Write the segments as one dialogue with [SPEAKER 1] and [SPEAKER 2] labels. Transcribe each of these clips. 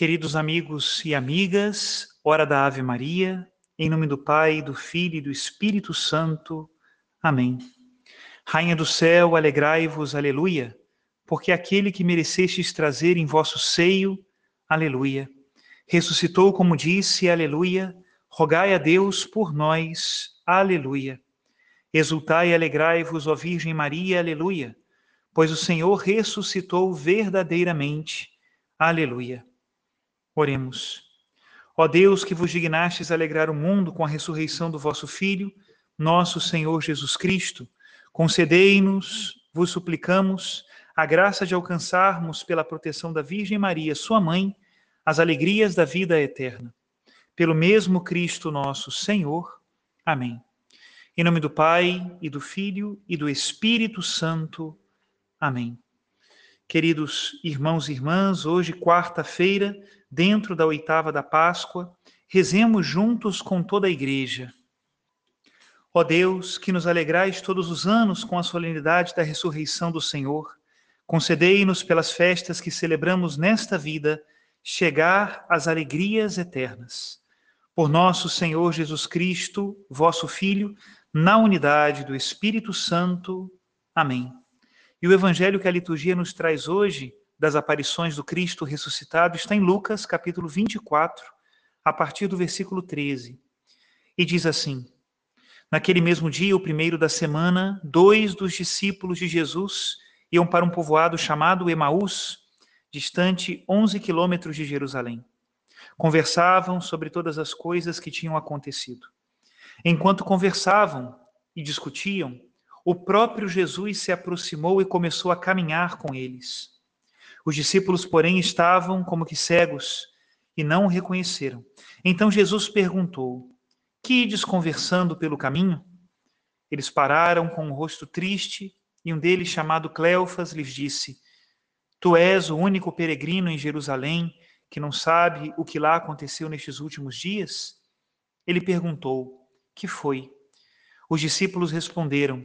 [SPEAKER 1] Queridos amigos e amigas, hora da Ave Maria, em nome do Pai, do Filho e do Espírito Santo. Amém. Rainha do céu, alegrai-vos, aleluia, porque aquele que merecestes trazer em vosso seio, aleluia, ressuscitou como disse, aleluia, rogai a Deus por nós, aleluia. Exultai e alegrai-vos, ó Virgem Maria, aleluia, pois o Senhor ressuscitou verdadeiramente, aleluia. Oremos. Ó Deus, que vos dignastes alegrar o mundo com a ressurreição do vosso Filho, nosso Senhor Jesus Cristo, concedei-nos, vos suplicamos, a graça de alcançarmos, pela proteção da Virgem Maria, sua mãe, as alegrias da vida eterna. Pelo mesmo Cristo nosso Senhor. Amém. Em nome do Pai, e do Filho, e do Espírito Santo. Amém. Queridos irmãos e irmãs, hoje, quarta-feira, dentro da oitava da Páscoa, rezemos juntos com toda a Igreja. Ó Deus, que nos alegrais todos os anos com a solenidade da ressurreição do Senhor, concedei-nos pelas festas que celebramos nesta vida chegar às alegrias eternas. Por nosso Senhor Jesus Cristo, vosso Filho, na unidade do Espírito Santo. Amém. E o evangelho que a liturgia nos traz hoje, das aparições do Cristo ressuscitado, está em Lucas, capítulo 24, a partir do versículo 13. E diz assim: Naquele mesmo dia, o primeiro da semana, dois dos discípulos de Jesus iam para um povoado chamado Emaús, distante 11 quilômetros de Jerusalém. Conversavam sobre todas as coisas que tinham acontecido. Enquanto conversavam e discutiam, o próprio Jesus se aproximou e começou a caminhar com eles. Os discípulos, porém, estavam como que cegos e não o reconheceram. Então Jesus perguntou: Que ides conversando pelo caminho? Eles pararam com o um rosto triste e um deles, chamado Cleofas, lhes disse: Tu és o único peregrino em Jerusalém que não sabe o que lá aconteceu nestes últimos dias? Ele perguntou: Que foi? Os discípulos responderam: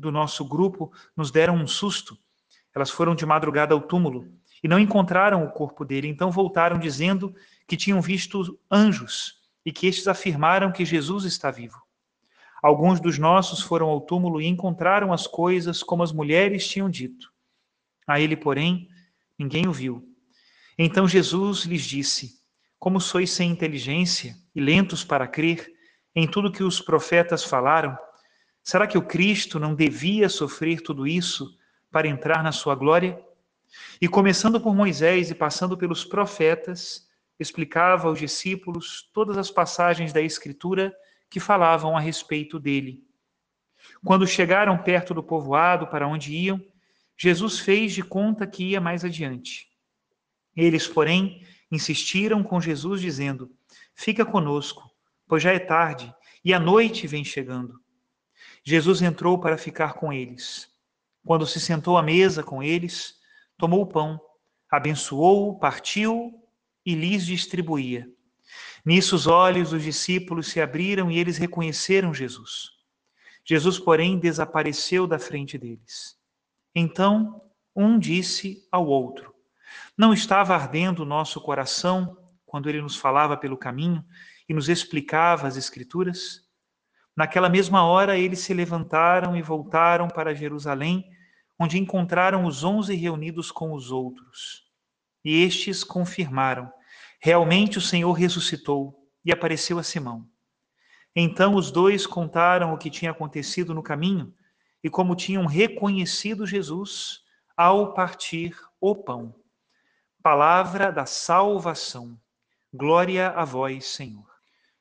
[SPEAKER 1] do nosso grupo nos deram um susto. Elas foram de madrugada ao túmulo e não encontraram o corpo dele, então voltaram dizendo que tinham visto anjos e que estes afirmaram que Jesus está vivo. Alguns dos nossos foram ao túmulo e encontraram as coisas como as mulheres tinham dito. A ele, porém, ninguém o viu. Então Jesus lhes disse: Como sois sem inteligência e lentos para crer em tudo que os profetas falaram? Será que o Cristo não devia sofrer tudo isso para entrar na sua glória? E começando por Moisés e passando pelos profetas, explicava aos discípulos todas as passagens da Escritura que falavam a respeito dele. Quando chegaram perto do povoado para onde iam, Jesus fez de conta que ia mais adiante. Eles, porém, insistiram com Jesus, dizendo: Fica conosco, pois já é tarde e a noite vem chegando. Jesus entrou para ficar com eles. Quando se sentou à mesa com eles, tomou o pão, abençoou-o, partiu e lhes distribuía. Nisso os olhos dos discípulos se abriram e eles reconheceram Jesus. Jesus, porém, desapareceu da frente deles. Então, um disse ao outro: Não estava ardendo o nosso coração quando ele nos falava pelo caminho e nos explicava as Escrituras? Naquela mesma hora, eles se levantaram e voltaram para Jerusalém, onde encontraram os onze reunidos com os outros. E estes confirmaram: realmente o Senhor ressuscitou e apareceu a Simão. Então os dois contaram o que tinha acontecido no caminho e como tinham reconhecido Jesus ao partir o pão. Palavra da salvação. Glória a vós, Senhor.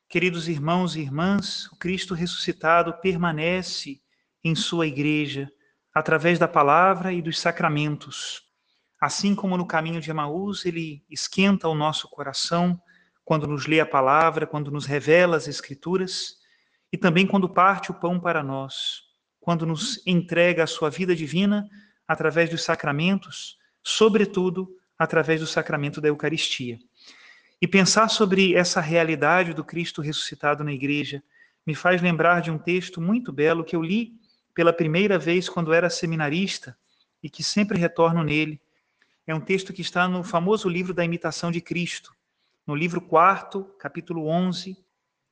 [SPEAKER 1] Queridos irmãos e irmãs, o Cristo ressuscitado permanece em sua igreja através da palavra e dos sacramentos. Assim como no caminho de Emaús, ele esquenta o nosso coração quando nos lê a palavra, quando nos revela as Escrituras, e também quando parte o pão para nós, quando nos entrega a sua vida divina através dos sacramentos, sobretudo através do sacramento da Eucaristia. E pensar sobre essa realidade do Cristo ressuscitado na igreja me faz lembrar de um texto muito belo que eu li pela primeira vez quando era seminarista e que sempre retorno nele. É um texto que está no famoso livro da Imitação de Cristo, no livro 4, capítulo 11,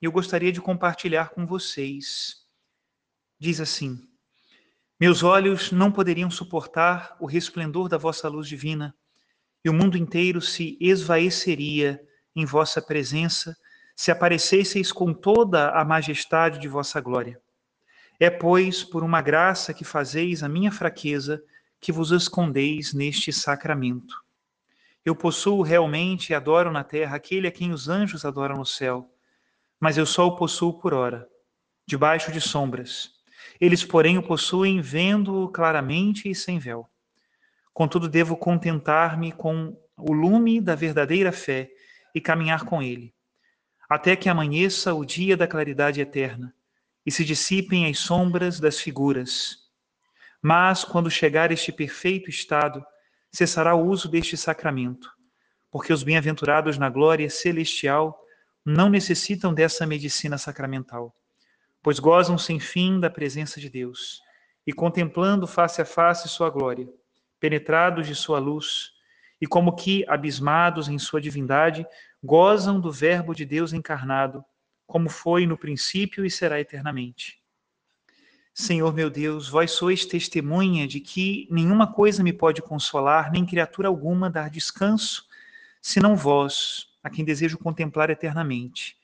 [SPEAKER 1] e eu gostaria de compartilhar com vocês. Diz assim: Meus olhos não poderiam suportar o resplendor da vossa luz divina, e o mundo inteiro se esvaeceria em vossa presença se aparecesseis com toda a majestade de vossa glória. É, pois, por uma graça que fazeis a minha fraqueza, que vos escondeis neste sacramento. Eu possuo realmente e adoro na terra aquele a quem os anjos adoram no céu, mas eu só o possuo por ora, debaixo de sombras. Eles, porém, o possuem vendo-o claramente e sem véu. Contudo, devo contentar-me com o lume da verdadeira fé e caminhar com ele, até que amanheça o dia da claridade eterna e se dissipem as sombras das figuras. Mas, quando chegar este perfeito estado, cessará o uso deste sacramento, porque os bem-aventurados na glória celestial não necessitam dessa medicina sacramental, pois gozam sem fim da presença de Deus e contemplando face a face sua glória, penetrados de sua luz, e como que, abismados em sua divindade, gozam do Verbo de Deus encarnado, como foi no princípio e será eternamente. Senhor meu Deus, vós sois testemunha de que nenhuma coisa me pode consolar, nem criatura alguma dar descanso, senão vós, a quem desejo contemplar eternamente.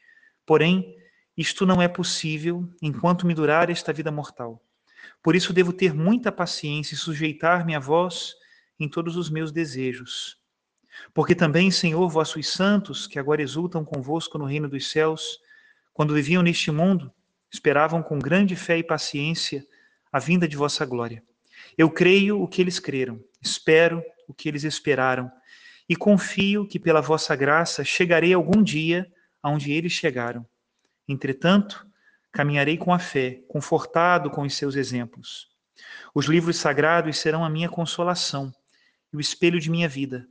[SPEAKER 1] Porém, isto não é possível enquanto me durar esta vida mortal. Por isso devo ter muita paciência e sujeitar-me a vós em todos os meus desejos. Porque também, Senhor, vossos santos, que agora exultam convosco no reino dos céus, quando viviam neste mundo, esperavam com grande fé e paciência a vinda de vossa glória. Eu creio o que eles creram, espero o que eles esperaram, e confio que pela vossa graça chegarei algum dia aonde eles chegaram. Entretanto, caminharei com a fé, confortado com os seus exemplos. Os livros sagrados serão a minha consolação e o espelho de minha vida.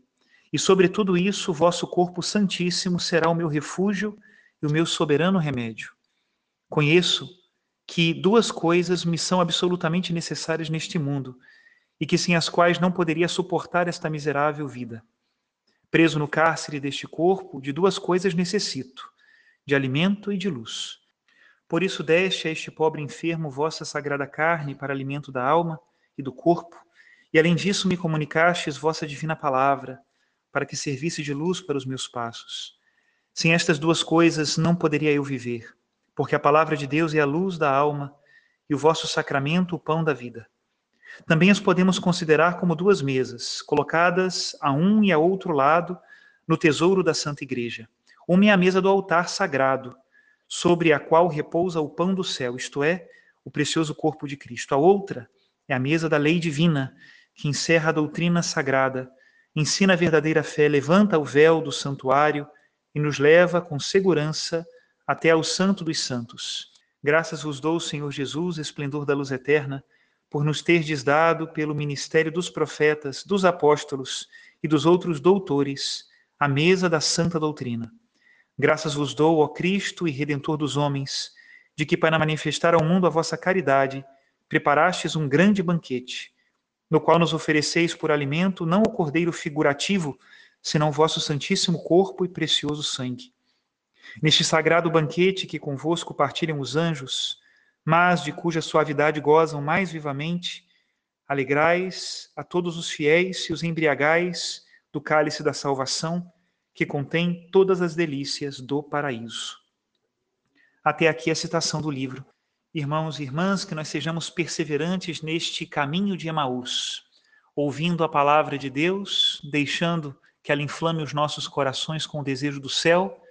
[SPEAKER 1] E sobre tudo isso, o vosso corpo santíssimo será o meu refúgio e o meu soberano remédio. Conheço que duas coisas me são absolutamente necessárias neste mundo e que sem as quais não poderia suportar esta miserável vida. Preso no cárcere deste corpo, de duas coisas necessito: de alimento e de luz. Por isso deste a este pobre enfermo vossa sagrada carne para alimento da alma e do corpo, e além disso me comunicastes vossa divina palavra, para que servisse de luz para os meus passos. Sem estas duas coisas não poderia eu viver porque a palavra de Deus é a luz da alma e o vosso sacramento o pão da vida. Também as podemos considerar como duas mesas, colocadas a um e a outro lado no tesouro da Santa Igreja. Uma é a mesa do altar sagrado, sobre a qual repousa o pão do céu, isto é, o precioso corpo de Cristo. A outra é a mesa da lei divina, que encerra a doutrina sagrada, ensina a verdadeira fé, levanta o véu do santuário e nos leva com segurança até ao Santo dos Santos. Graças vos dou, Senhor Jesus, esplendor da luz eterna, por nos terdes dado, pelo ministério dos profetas, dos apóstolos e dos outros doutores, a mesa da santa doutrina. Graças vos dou, ó Cristo e Redentor dos homens, de que, para manifestar ao mundo a vossa caridade, preparastes um grande banquete, no qual nos ofereceis por alimento não o cordeiro figurativo, senão o vosso santíssimo corpo e precioso sangue. Neste sagrado banquete que convosco partilham os anjos, mas de cuja suavidade gozam mais vivamente, alegrais a todos os fiéis e os embriagais do cálice da salvação, que contém todas as delícias do paraíso. Até aqui a citação do livro. Irmãos e irmãs, que nós sejamos perseverantes neste caminho de Emaús, ouvindo a palavra de Deus, deixando que ela inflame os nossos corações com o desejo do céu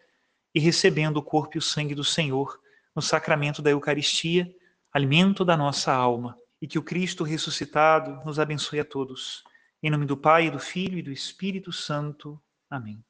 [SPEAKER 1] e recebendo o corpo e o sangue do Senhor no sacramento da Eucaristia, alimento da nossa alma. E que o Cristo ressuscitado nos abençoe a todos. Em nome do Pai, do Filho e do Espírito Santo. Amém.